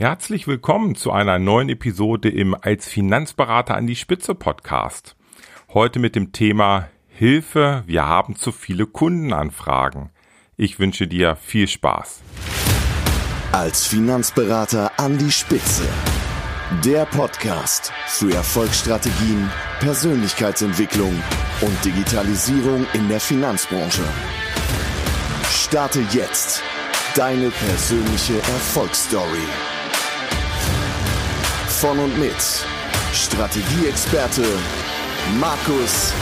Herzlich willkommen zu einer neuen Episode im Als Finanzberater an die Spitze Podcast. Heute mit dem Thema Hilfe, wir haben zu viele Kundenanfragen. Ich wünsche dir viel Spaß. Als Finanzberater an die Spitze. Der Podcast für Erfolgsstrategien, Persönlichkeitsentwicklung und Digitalisierung in der Finanzbranche. Starte jetzt deine persönliche Erfolgsstory von und mit Strategieexperte Markus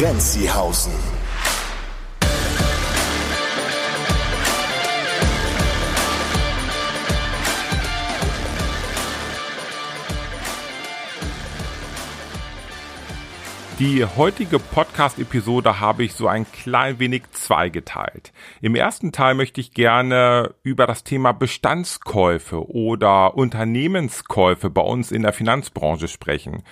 Renzihausen. Die heutige Podcast-Episode habe ich so ein klein wenig zweigeteilt. Im ersten Teil möchte ich gerne über das Thema Bestandskäufe oder Unternehmenskäufe bei uns in der Finanzbranche sprechen.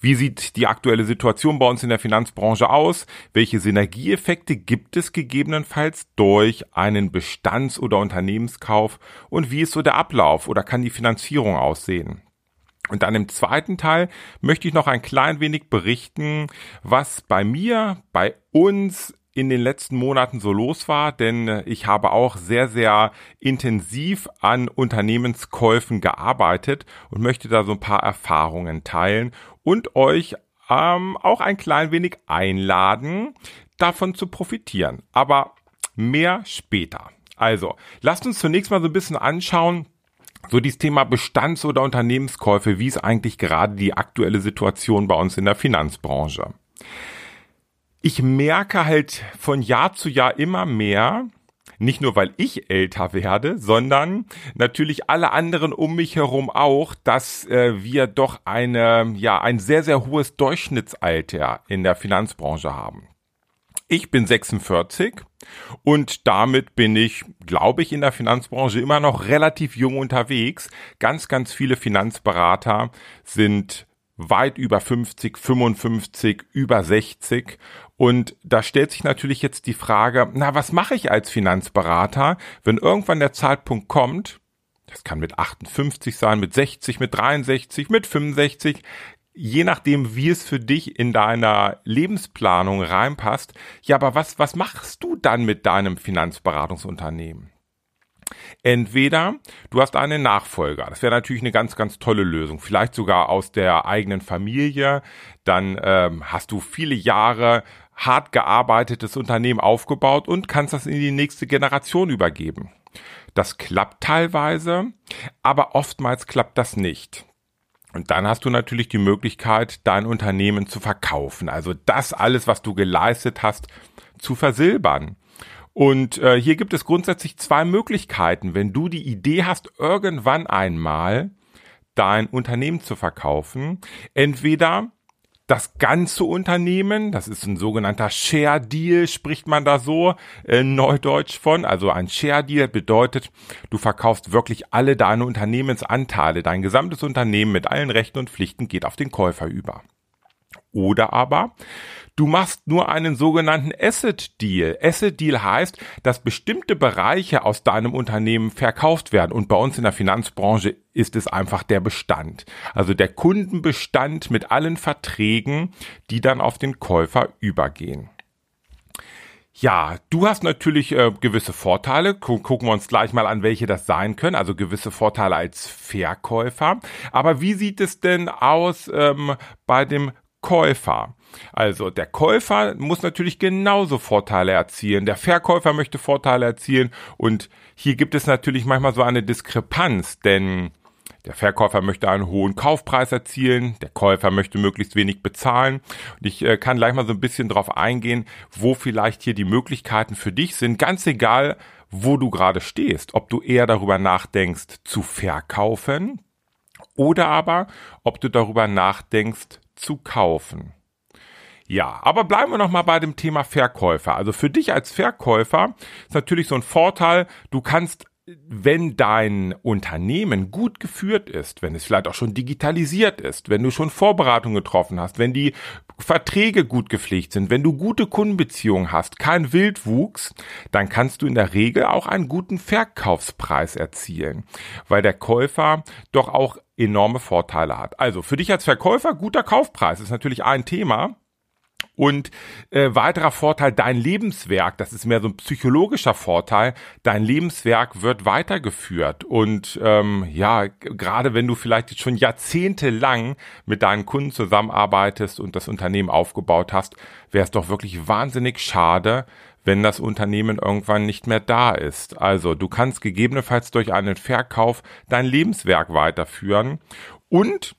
Wie sieht die aktuelle Situation bei uns in der Finanzbranche aus? Welche Synergieeffekte gibt es gegebenenfalls durch einen Bestands- oder Unternehmenskauf? Und wie ist so der Ablauf oder kann die Finanzierung aussehen? Und dann im zweiten Teil möchte ich noch ein klein wenig berichten, was bei mir, bei uns in den letzten Monaten so los war, denn ich habe auch sehr, sehr intensiv an Unternehmenskäufen gearbeitet und möchte da so ein paar Erfahrungen teilen und euch ähm, auch ein klein wenig einladen, davon zu profitieren. Aber mehr später. Also, lasst uns zunächst mal so ein bisschen anschauen, so dieses Thema Bestands- oder Unternehmenskäufe, wie ist eigentlich gerade die aktuelle Situation bei uns in der Finanzbranche? Ich merke halt von Jahr zu Jahr immer mehr, nicht nur weil ich älter werde, sondern natürlich alle anderen um mich herum auch, dass äh, wir doch eine, ja, ein sehr, sehr hohes Durchschnittsalter in der Finanzbranche haben. Ich bin 46 und damit bin ich, glaube ich, in der Finanzbranche immer noch relativ jung unterwegs. Ganz, ganz viele Finanzberater sind weit über 50, 55, über 60. Und da stellt sich natürlich jetzt die Frage, na, was mache ich als Finanzberater, wenn irgendwann der Zeitpunkt kommt, das kann mit 58 sein, mit 60, mit 63, mit 65, je nachdem, wie es für dich in deiner Lebensplanung reinpasst. Ja, aber was, was machst du dann mit deinem Finanzberatungsunternehmen? Entweder du hast einen Nachfolger, das wäre natürlich eine ganz, ganz tolle Lösung, vielleicht sogar aus der eigenen Familie, dann ähm, hast du viele Jahre hart gearbeitetes Unternehmen aufgebaut und kannst das in die nächste Generation übergeben. Das klappt teilweise, aber oftmals klappt das nicht. Und dann hast du natürlich die Möglichkeit, dein Unternehmen zu verkaufen. Also das alles, was du geleistet hast, zu versilbern. Und äh, hier gibt es grundsätzlich zwei Möglichkeiten. Wenn du die Idee hast, irgendwann einmal dein Unternehmen zu verkaufen, entweder das ganze Unternehmen, das ist ein sogenannter Share Deal, spricht man da so äh, neudeutsch von. Also ein Share Deal bedeutet, du verkaufst wirklich alle deine Unternehmensanteile, dein gesamtes Unternehmen mit allen Rechten und Pflichten geht auf den Käufer über. Oder aber Du machst nur einen sogenannten Asset Deal. Asset Deal heißt, dass bestimmte Bereiche aus deinem Unternehmen verkauft werden. Und bei uns in der Finanzbranche ist es einfach der Bestand. Also der Kundenbestand mit allen Verträgen, die dann auf den Käufer übergehen. Ja, du hast natürlich äh, gewisse Vorteile. Gucken wir uns gleich mal an, welche das sein können. Also gewisse Vorteile als Verkäufer. Aber wie sieht es denn aus ähm, bei dem Käufer? Also der Käufer muss natürlich genauso Vorteile erzielen. Der Verkäufer möchte Vorteile erzielen und hier gibt es natürlich manchmal so eine Diskrepanz, denn der Verkäufer möchte einen hohen Kaufpreis erzielen, der Käufer möchte möglichst wenig bezahlen. Und ich äh, kann gleich mal so ein bisschen drauf eingehen, wo vielleicht hier die Möglichkeiten für dich sind. Ganz egal, wo du gerade stehst, ob du eher darüber nachdenkst zu verkaufen oder aber ob du darüber nachdenkst zu kaufen. Ja, aber bleiben wir noch mal bei dem Thema Verkäufer. Also für dich als Verkäufer ist natürlich so ein Vorteil, du kannst wenn dein Unternehmen gut geführt ist, wenn es vielleicht auch schon digitalisiert ist, wenn du schon Vorbereitungen getroffen hast, wenn die Verträge gut gepflegt sind, wenn du gute Kundenbeziehungen hast, kein Wildwuchs, dann kannst du in der Regel auch einen guten Verkaufspreis erzielen, weil der Käufer doch auch enorme Vorteile hat. Also für dich als Verkäufer guter Kaufpreis ist natürlich ein Thema. Und äh, weiterer Vorteil, dein Lebenswerk, das ist mehr so ein psychologischer Vorteil, dein Lebenswerk wird weitergeführt. Und ähm, ja, gerade wenn du vielleicht schon jahrzehntelang mit deinen Kunden zusammenarbeitest und das Unternehmen aufgebaut hast, wäre es doch wirklich wahnsinnig schade, wenn das Unternehmen irgendwann nicht mehr da ist. Also du kannst gegebenenfalls durch einen Verkauf dein Lebenswerk weiterführen und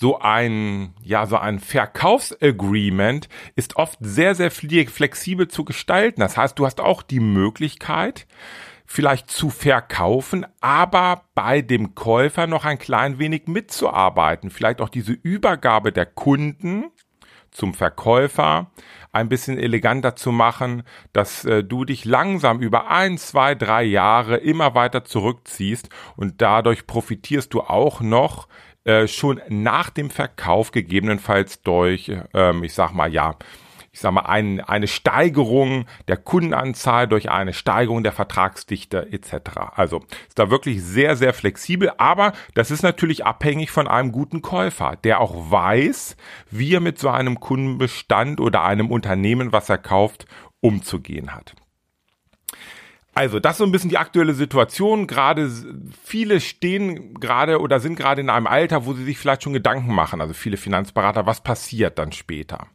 so ein, ja, so ein Verkaufsagreement ist oft sehr, sehr flexibel zu gestalten. Das heißt, du hast auch die Möglichkeit, vielleicht zu verkaufen, aber bei dem Käufer noch ein klein wenig mitzuarbeiten. Vielleicht auch diese Übergabe der Kunden zum Verkäufer ein bisschen eleganter zu machen, dass äh, du dich langsam über ein, zwei, drei Jahre immer weiter zurückziehst und dadurch profitierst du auch noch äh, schon nach dem Verkauf gegebenenfalls durch, ähm, ich sag mal, ja, ich sag mal, ein, eine Steigerung der Kundenanzahl durch eine Steigerung der Vertragsdichte etc. Also ist da wirklich sehr, sehr flexibel, aber das ist natürlich abhängig von einem guten Käufer, der auch weiß, wie er mit so einem Kundenbestand oder einem Unternehmen, was er kauft, umzugehen hat. Also, das ist so ein bisschen die aktuelle Situation. Gerade viele stehen gerade oder sind gerade in einem Alter, wo sie sich vielleicht schon Gedanken machen, also viele Finanzberater, was passiert dann später.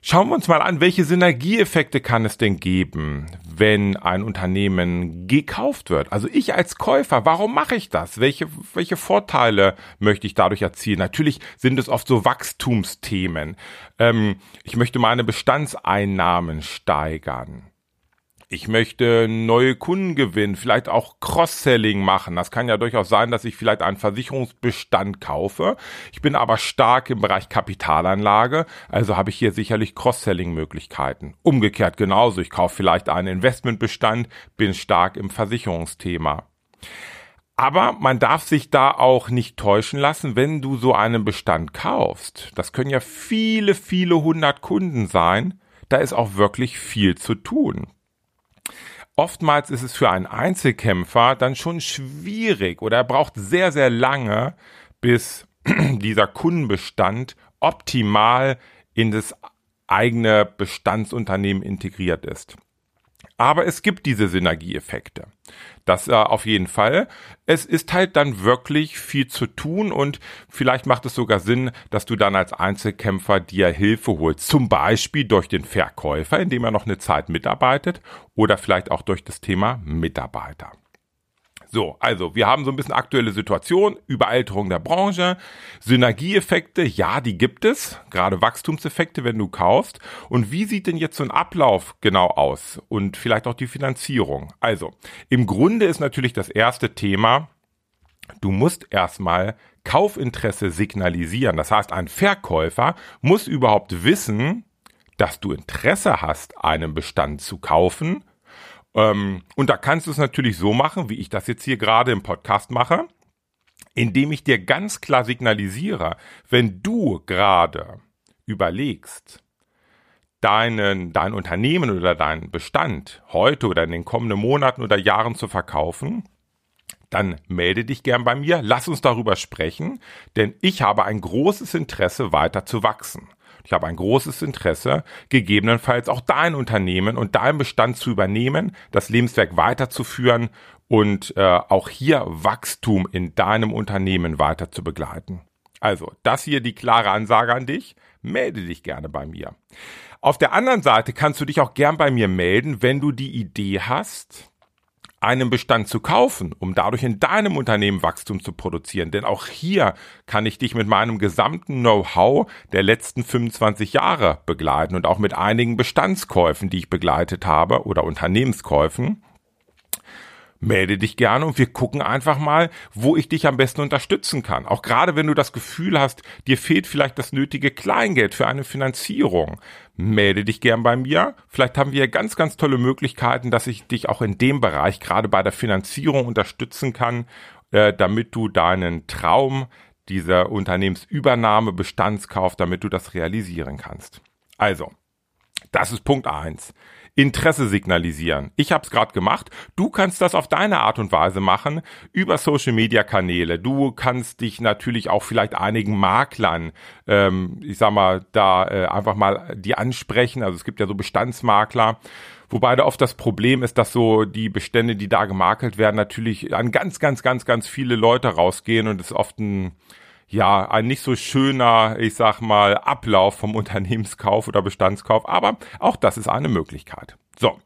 Schauen wir uns mal an, welche Synergieeffekte kann es denn geben, wenn ein Unternehmen gekauft wird? Also ich als Käufer, warum mache ich das? Welche, welche Vorteile möchte ich dadurch erzielen? Natürlich sind es oft so Wachstumsthemen. Ähm, ich möchte meine Bestandseinnahmen steigern ich möchte neue Kunden gewinnen, vielleicht auch Cross-Selling machen. Das kann ja durchaus sein, dass ich vielleicht einen Versicherungsbestand kaufe. Ich bin aber stark im Bereich Kapitalanlage, also habe ich hier sicherlich Cross-Selling-Möglichkeiten. Umgekehrt genauso. Ich kaufe vielleicht einen Investmentbestand, bin stark im Versicherungsthema. Aber man darf sich da auch nicht täuschen lassen, wenn du so einen Bestand kaufst. Das können ja viele, viele hundert Kunden sein. Da ist auch wirklich viel zu tun. Oftmals ist es für einen Einzelkämpfer dann schon schwierig oder er braucht sehr, sehr lange, bis dieser Kundenbestand optimal in das eigene Bestandsunternehmen integriert ist. Aber es gibt diese Synergieeffekte. Das äh, auf jeden Fall. Es ist halt dann wirklich viel zu tun und vielleicht macht es sogar Sinn, dass du dann als Einzelkämpfer dir Hilfe holst. Zum Beispiel durch den Verkäufer, indem er noch eine Zeit mitarbeitet oder vielleicht auch durch das Thema Mitarbeiter. So, also wir haben so ein bisschen aktuelle Situation, Überalterung der Branche, Synergieeffekte, ja, die gibt es, gerade Wachstumseffekte, wenn du kaufst. Und wie sieht denn jetzt so ein Ablauf genau aus und vielleicht auch die Finanzierung? Also, im Grunde ist natürlich das erste Thema, du musst erstmal Kaufinteresse signalisieren. Das heißt, ein Verkäufer muss überhaupt wissen, dass du Interesse hast, einen Bestand zu kaufen ähm, und da kannst du es natürlich so machen, wie ich das jetzt hier gerade im Podcast mache, indem ich dir ganz klar signalisiere, wenn du gerade überlegst, deinen, dein Unternehmen oder deinen Bestand heute oder in den kommenden Monaten oder Jahren zu verkaufen, dann melde dich gern bei mir, lass uns darüber sprechen, denn ich habe ein großes Interesse weiter zu wachsen. Ich habe ein großes Interesse, gegebenenfalls auch dein Unternehmen und deinen Bestand zu übernehmen, das Lebenswerk weiterzuführen und äh, auch hier Wachstum in deinem Unternehmen weiter zu begleiten. Also, das hier die klare Ansage an dich. Melde dich gerne bei mir. Auf der anderen Seite kannst du dich auch gern bei mir melden, wenn du die Idee hast, einen Bestand zu kaufen, um dadurch in deinem Unternehmen Wachstum zu produzieren. Denn auch hier kann ich dich mit meinem gesamten Know-how der letzten 25 Jahre begleiten und auch mit einigen Bestandskäufen, die ich begleitet habe oder Unternehmenskäufen. Melde dich gerne und wir gucken einfach mal, wo ich dich am besten unterstützen kann. Auch gerade wenn du das Gefühl hast, dir fehlt vielleicht das nötige Kleingeld für eine Finanzierung, melde dich gern bei mir. Vielleicht haben wir ganz, ganz tolle Möglichkeiten, dass ich dich auch in dem Bereich gerade bei der Finanzierung unterstützen kann, äh, damit du deinen Traum dieser Unternehmensübernahme, Bestandskauf, damit du das realisieren kannst. Also, das ist Punkt eins. Interesse signalisieren. Ich habe es gerade gemacht. Du kannst das auf deine Art und Weise machen über Social Media Kanäle. Du kannst dich natürlich auch vielleicht einigen Maklern, ähm, ich sag mal, da äh, einfach mal die ansprechen. Also es gibt ja so Bestandsmakler. Wobei da oft das Problem ist, dass so die Bestände, die da gemakelt werden, natürlich an ganz, ganz, ganz, ganz viele Leute rausgehen und es oft ein ja, ein nicht so schöner, ich sag mal, Ablauf vom Unternehmenskauf oder Bestandskauf, aber auch das ist eine Möglichkeit. So.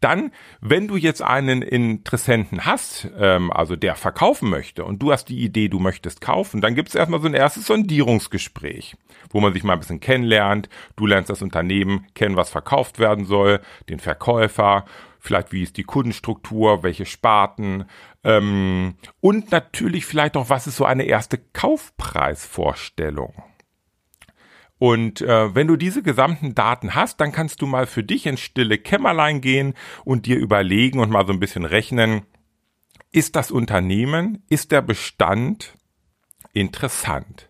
Dann, wenn du jetzt einen Interessenten hast, ähm, also der verkaufen möchte und du hast die Idee, du möchtest kaufen, dann gibt es erstmal so ein erstes Sondierungsgespräch, wo man sich mal ein bisschen kennenlernt. Du lernst das Unternehmen kennen, was verkauft werden soll, den Verkäufer vielleicht wie ist die Kundenstruktur, welche Sparten ähm, und natürlich vielleicht auch, was ist so eine erste Kaufpreisvorstellung. Und äh, wenn du diese gesamten Daten hast, dann kannst du mal für dich ins stille Kämmerlein gehen und dir überlegen und mal so ein bisschen rechnen, ist das Unternehmen, ist der Bestand interessant?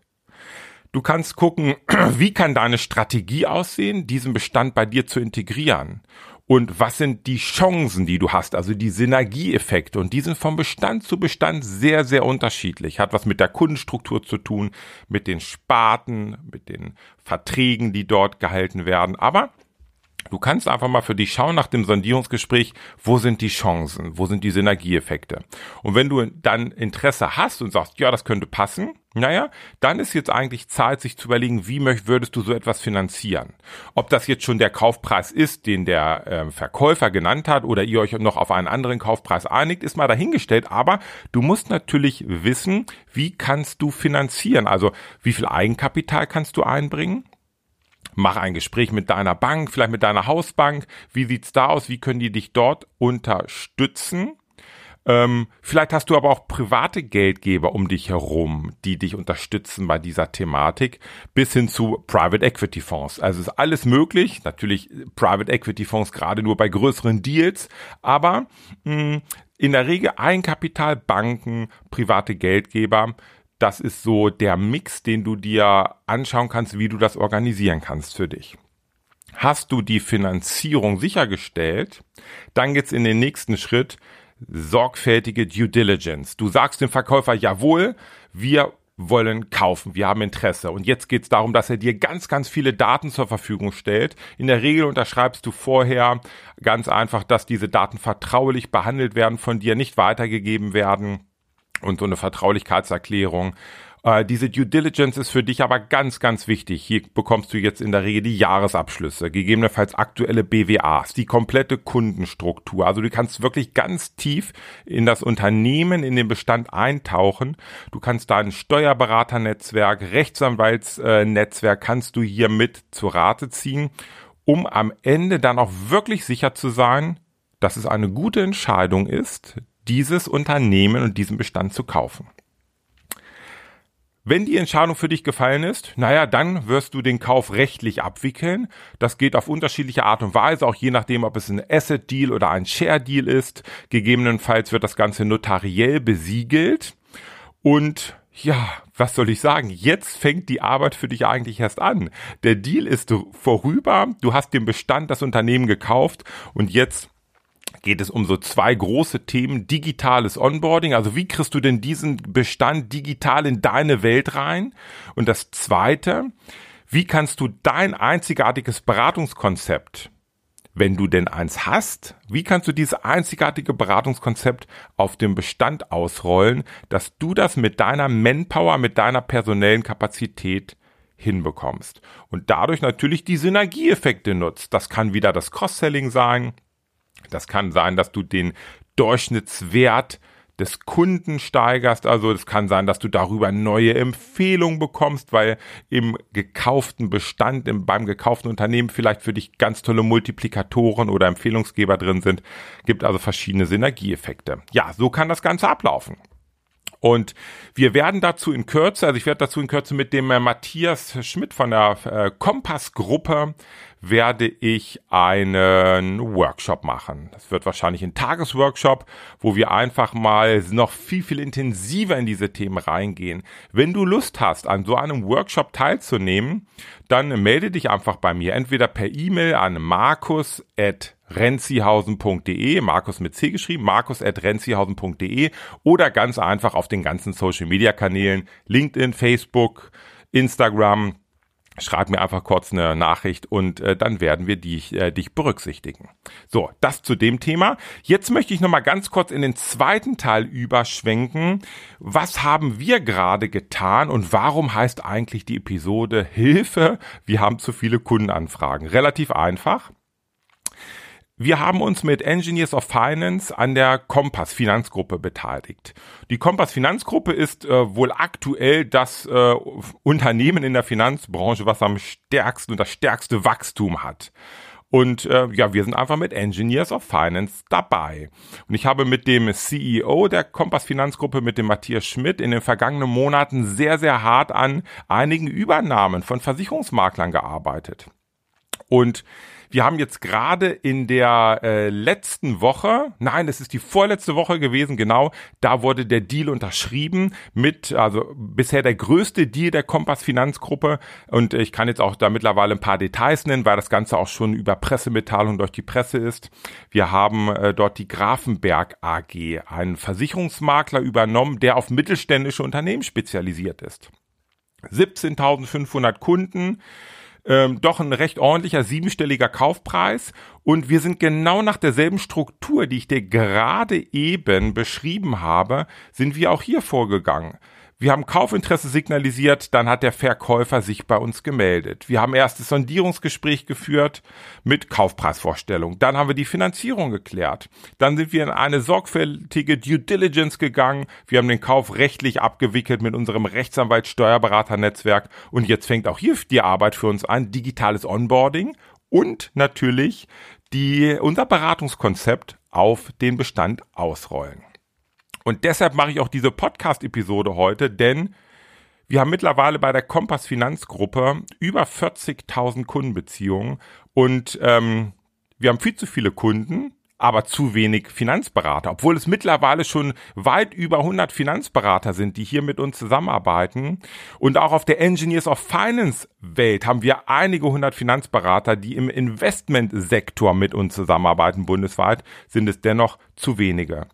Du kannst gucken, wie kann deine Strategie aussehen, diesen Bestand bei dir zu integrieren und was sind die Chancen, die du hast, also die Synergieeffekte. Und die sind vom Bestand zu Bestand sehr, sehr unterschiedlich. Hat was mit der Kundenstruktur zu tun, mit den Sparten, mit den Verträgen, die dort gehalten werden. Aber Du kannst einfach mal für dich schauen nach dem Sondierungsgespräch, wo sind die Chancen, wo sind die Synergieeffekte. Und wenn du dann Interesse hast und sagst, ja, das könnte passen, naja, dann ist jetzt eigentlich Zeit, sich zu überlegen, wie würdest du so etwas finanzieren. Ob das jetzt schon der Kaufpreis ist, den der äh, Verkäufer genannt hat, oder ihr euch noch auf einen anderen Kaufpreis einigt, ist mal dahingestellt. Aber du musst natürlich wissen, wie kannst du finanzieren? Also wie viel Eigenkapital kannst du einbringen? Mach ein Gespräch mit deiner Bank, vielleicht mit deiner Hausbank. Wie sieht's da aus? Wie können die dich dort unterstützen? Ähm, vielleicht hast du aber auch private Geldgeber um dich herum, die dich unterstützen bei dieser Thematik, bis hin zu Private Equity Fonds. Also ist alles möglich. Natürlich Private Equity Fonds gerade nur bei größeren Deals, aber mh, hm, in der Regel Eigenkapital, Banken, private Geldgeber. Das ist so der Mix, den du dir anschauen kannst, wie du das organisieren kannst für dich. Hast du die Finanzierung sichergestellt, dann geht's in den nächsten Schritt, sorgfältige Due Diligence. Du sagst dem Verkäufer, jawohl, wir wollen kaufen, wir haben Interesse. Und jetzt geht es darum, dass er dir ganz, ganz viele Daten zur Verfügung stellt. In der Regel unterschreibst du vorher ganz einfach, dass diese Daten vertraulich behandelt werden, von dir nicht weitergegeben werden und so eine Vertraulichkeitserklärung. Äh, diese Due Diligence ist für dich aber ganz, ganz wichtig. Hier bekommst du jetzt in der Regel die Jahresabschlüsse, gegebenenfalls aktuelle BWAs, die komplette Kundenstruktur. Also du kannst wirklich ganz tief in das Unternehmen, in den Bestand eintauchen. Du kannst dein Steuerberaternetzwerk, Rechtsanwaltsnetzwerk kannst du hier mit zu Rate ziehen, um am Ende dann auch wirklich sicher zu sein, dass es eine gute Entscheidung ist, dieses Unternehmen und diesen Bestand zu kaufen. Wenn die Entscheidung für dich gefallen ist, naja, dann wirst du den Kauf rechtlich abwickeln. Das geht auf unterschiedliche Art und Weise, auch je nachdem, ob es ein Asset Deal oder ein Share Deal ist. Gegebenenfalls wird das Ganze notariell besiegelt. Und ja, was soll ich sagen? Jetzt fängt die Arbeit für dich eigentlich erst an. Der Deal ist vorüber. Du hast den Bestand, das Unternehmen gekauft und jetzt geht es um so zwei große Themen. Digitales Onboarding, also wie kriegst du denn diesen Bestand digital in deine Welt rein? Und das zweite, wie kannst du dein einzigartiges Beratungskonzept, wenn du denn eins hast, wie kannst du dieses einzigartige Beratungskonzept auf dem Bestand ausrollen, dass du das mit deiner Manpower, mit deiner personellen Kapazität hinbekommst und dadurch natürlich die Synergieeffekte nutzt. Das kann wieder das Cross-Selling sein, das kann sein, dass du den Durchschnittswert des Kunden steigerst. Also es kann sein, dass du darüber neue Empfehlungen bekommst, weil im gekauften Bestand, im, beim gekauften Unternehmen vielleicht für dich ganz tolle Multiplikatoren oder Empfehlungsgeber drin sind. Gibt also verschiedene Synergieeffekte. Ja, so kann das Ganze ablaufen. Und wir werden dazu in Kürze, also ich werde dazu in Kürze mit dem äh, Matthias Schmidt von der äh, Kompass-Gruppe werde ich einen Workshop machen. Das wird wahrscheinlich ein Tagesworkshop, wo wir einfach mal noch viel, viel intensiver in diese Themen reingehen. Wenn du Lust hast, an so einem Workshop teilzunehmen, dann melde dich einfach bei mir, entweder per E-Mail an markus@ renzihausen.de, Markus mit C geschrieben, markus.renzihausen.de oder ganz einfach auf den ganzen Social Media Kanälen, LinkedIn, Facebook, Instagram. Schreib mir einfach kurz eine Nachricht und äh, dann werden wir dich, äh, dich berücksichtigen. So, das zu dem Thema. Jetzt möchte ich nochmal ganz kurz in den zweiten Teil überschwenken. Was haben wir gerade getan und warum heißt eigentlich die Episode Hilfe? Wir haben zu viele Kundenanfragen. Relativ einfach. Wir haben uns mit Engineers of Finance an der Kompass Finanzgruppe beteiligt. Die Kompass Finanzgruppe ist äh, wohl aktuell das äh, Unternehmen in der Finanzbranche, was am stärksten und das stärkste Wachstum hat. Und äh, ja, wir sind einfach mit Engineers of Finance dabei. Und ich habe mit dem CEO der Kompass Finanzgruppe, mit dem Matthias Schmidt, in den vergangenen Monaten sehr, sehr hart an einigen Übernahmen von Versicherungsmaklern gearbeitet. Und wir haben jetzt gerade in der äh, letzten Woche, nein, es ist die vorletzte Woche gewesen, genau, da wurde der Deal unterschrieben mit, also bisher der größte Deal der Kompass Finanzgruppe. Und ich kann jetzt auch da mittlerweile ein paar Details nennen, weil das Ganze auch schon über Pressemitteilung durch die Presse ist. Wir haben äh, dort die Grafenberg AG, einen Versicherungsmakler übernommen, der auf mittelständische Unternehmen spezialisiert ist. 17.500 Kunden, ähm, doch ein recht ordentlicher siebenstelliger Kaufpreis und wir sind genau nach derselben Struktur, die ich dir gerade eben beschrieben habe, sind wir auch hier vorgegangen. Wir haben Kaufinteresse signalisiert, dann hat der Verkäufer sich bei uns gemeldet. Wir haben erstes Sondierungsgespräch geführt mit Kaufpreisvorstellung. Dann haben wir die Finanzierung geklärt. Dann sind wir in eine sorgfältige Due Diligence gegangen. Wir haben den Kauf rechtlich abgewickelt mit unserem Rechtsanwalt Steuerberater-Netzwerk. Und jetzt fängt auch hier die Arbeit für uns an. Digitales Onboarding und natürlich die, unser Beratungskonzept auf den Bestand ausrollen. Und deshalb mache ich auch diese Podcast-Episode heute, denn wir haben mittlerweile bei der Kompass Finanzgruppe über 40.000 Kundenbeziehungen und ähm, wir haben viel zu viele Kunden, aber zu wenig Finanzberater, obwohl es mittlerweile schon weit über 100 Finanzberater sind, die hier mit uns zusammenarbeiten. Und auch auf der Engineers of Finance Welt haben wir einige hundert Finanzberater, die im Investmentsektor mit uns zusammenarbeiten. Bundesweit sind es dennoch zu wenige.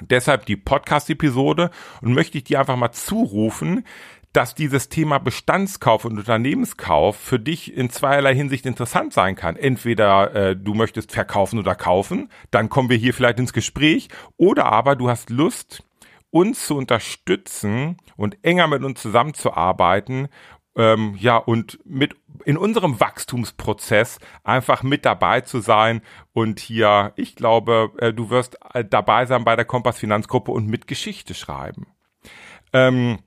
Deshalb die Podcast-Episode und möchte ich dir einfach mal zurufen, dass dieses Thema Bestandskauf und Unternehmenskauf für dich in zweierlei Hinsicht interessant sein kann. Entweder äh, du möchtest verkaufen oder kaufen, dann kommen wir hier vielleicht ins Gespräch, oder aber du hast Lust, uns zu unterstützen und enger mit uns zusammenzuarbeiten ähm, ja, und mit in unserem Wachstumsprozess einfach mit dabei zu sein und hier, ich glaube, äh, du wirst äh, dabei sein bei der Kompass Finanzgruppe und mit Geschichte schreiben. Ähm,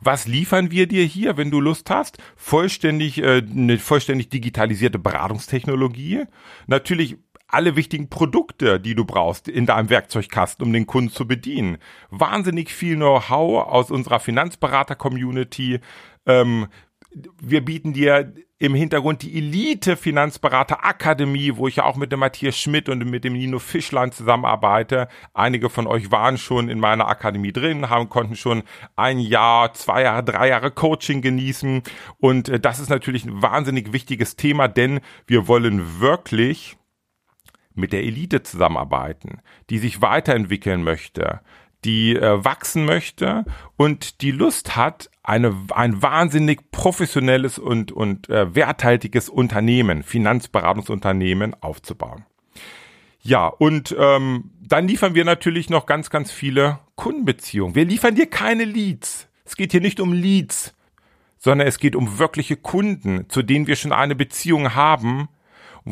was liefern wir dir hier, wenn du Lust hast? Vollständig, äh, eine vollständig digitalisierte Beratungstechnologie. Natürlich alle wichtigen Produkte, die du brauchst in deinem Werkzeugkasten, um den Kunden zu bedienen. Wahnsinnig viel Know-how aus unserer Finanzberater-Community, ähm, wir bieten dir im Hintergrund die Elite Finanzberater Akademie, wo ich ja auch mit dem Matthias Schmidt und mit dem Nino Fischlein zusammenarbeite. Einige von euch waren schon in meiner Akademie drin, haben konnten schon ein Jahr, zwei Jahre, drei Jahre Coaching genießen und äh, das ist natürlich ein wahnsinnig wichtiges Thema, denn wir wollen wirklich mit der Elite zusammenarbeiten, die sich weiterentwickeln möchte, die äh, wachsen möchte und die Lust hat, eine, ein wahnsinnig professionelles und, und äh, werthaltiges Unternehmen, Finanzberatungsunternehmen aufzubauen. Ja, und ähm, dann liefern wir natürlich noch ganz, ganz viele Kundenbeziehungen. Wir liefern dir keine Leads. Es geht hier nicht um Leads, sondern es geht um wirkliche Kunden, zu denen wir schon eine Beziehung haben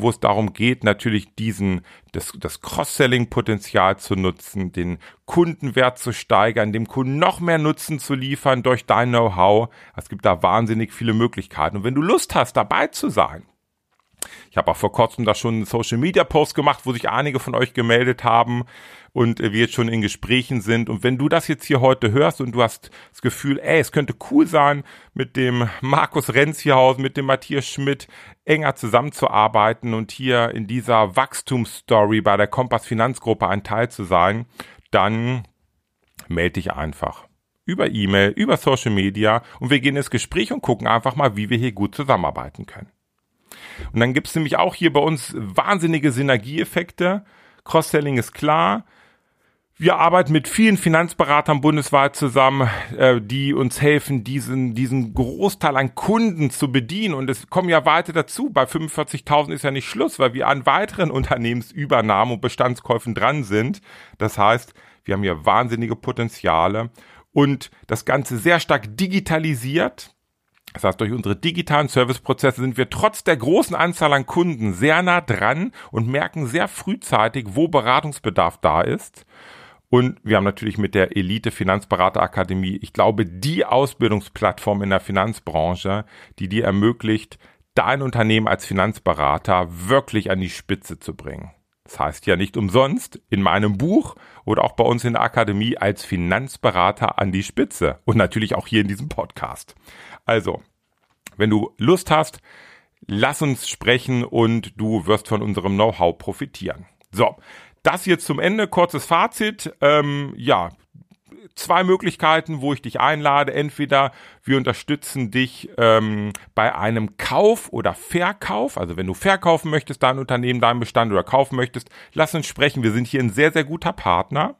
wo es darum geht, natürlich diesen, das, das Cross-Selling-Potenzial zu nutzen, den Kundenwert zu steigern, dem Kunden noch mehr Nutzen zu liefern durch dein Know-how. Es gibt da wahnsinnig viele Möglichkeiten. Und wenn du Lust hast, dabei zu sein, ich habe auch vor kurzem da schon einen Social Media Post gemacht, wo sich einige von euch gemeldet haben und wir jetzt schon in Gesprächen sind. Und wenn du das jetzt hier heute hörst und du hast das Gefühl, ey, es könnte cool sein, mit dem Markus Renzierhaus, mit dem Matthias Schmidt enger zusammenzuarbeiten und hier in dieser Wachstumsstory bei der Kompass Finanzgruppe ein Teil zu sein, dann melde dich einfach über E-Mail, über Social Media und wir gehen ins Gespräch und gucken einfach mal, wie wir hier gut zusammenarbeiten können. Und dann gibt's nämlich auch hier bei uns wahnsinnige Synergieeffekte. Cross-Selling ist klar. Wir arbeiten mit vielen Finanzberatern bundesweit zusammen, äh, die uns helfen, diesen, diesen Großteil an Kunden zu bedienen. Und es kommen ja weiter dazu. Bei 45.000 ist ja nicht Schluss, weil wir an weiteren Unternehmensübernahmen und Bestandskäufen dran sind. Das heißt, wir haben hier wahnsinnige Potenziale und das Ganze sehr stark digitalisiert. Das heißt, durch unsere digitalen Serviceprozesse sind wir trotz der großen Anzahl an Kunden sehr nah dran und merken sehr frühzeitig, wo Beratungsbedarf da ist. Und wir haben natürlich mit der Elite Finanzberaterakademie, ich glaube, die Ausbildungsplattform in der Finanzbranche, die dir ermöglicht, dein Unternehmen als Finanzberater wirklich an die Spitze zu bringen. Das heißt ja nicht umsonst in meinem Buch oder auch bei uns in der Akademie als Finanzberater an die Spitze und natürlich auch hier in diesem Podcast. Also, wenn du Lust hast, lass uns sprechen und du wirst von unserem Know-how profitieren. So, das jetzt zum Ende, kurzes Fazit. Ähm, ja, zwei Möglichkeiten, wo ich dich einlade. Entweder wir unterstützen dich ähm, bei einem Kauf oder Verkauf. Also wenn du verkaufen möchtest, dein Unternehmen, dein Bestand oder kaufen möchtest, lass uns sprechen. Wir sind hier ein sehr, sehr guter Partner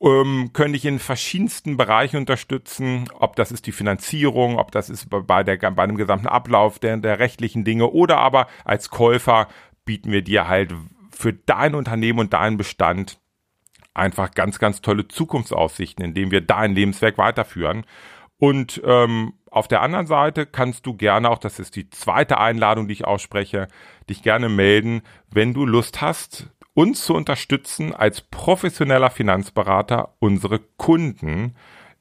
ähm, können dich in verschiedensten Bereichen unterstützen, ob das ist die Finanzierung, ob das ist bei, der, bei dem gesamten Ablauf der, der rechtlichen Dinge oder aber als Käufer bieten wir dir halt für dein Unternehmen und deinen Bestand einfach ganz, ganz tolle Zukunftsaussichten, indem wir dein Lebenswerk weiterführen. Und ähm, auf der anderen Seite kannst du gerne, auch das ist die zweite Einladung, die ich ausspreche, dich gerne melden, wenn du Lust hast, uns zu unterstützen, als professioneller Finanzberater unsere Kunden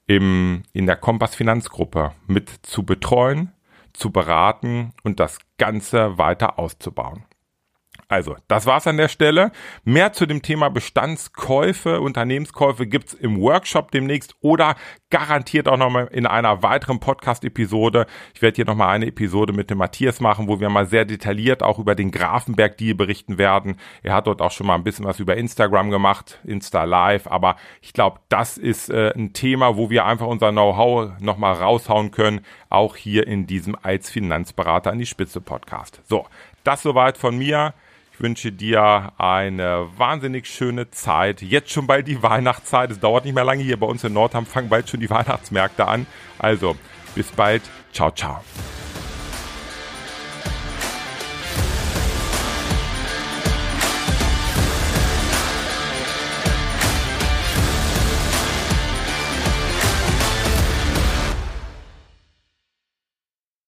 im, in der Kompass Finanzgruppe mit zu betreuen, zu beraten und das Ganze weiter auszubauen. Also, das war's an der Stelle. Mehr zu dem Thema Bestandskäufe, Unternehmenskäufe gibt's im Workshop demnächst oder garantiert auch nochmal in einer weiteren Podcast-Episode. Ich werde hier nochmal eine Episode mit dem Matthias machen, wo wir mal sehr detailliert auch über den Grafenberg-Deal berichten werden. Er hat dort auch schon mal ein bisschen was über Instagram gemacht, Insta Live, aber ich glaube, das ist äh, ein Thema, wo wir einfach unser Know-how nochmal raushauen können, auch hier in diesem als Finanzberater an die Spitze Podcast. So, das soweit von mir. Ich wünsche dir eine wahnsinnig schöne Zeit. Jetzt schon bald die Weihnachtszeit. Es dauert nicht mehr lange hier bei uns in Nordham. Fangen bald schon die Weihnachtsmärkte an. Also, bis bald. Ciao, ciao.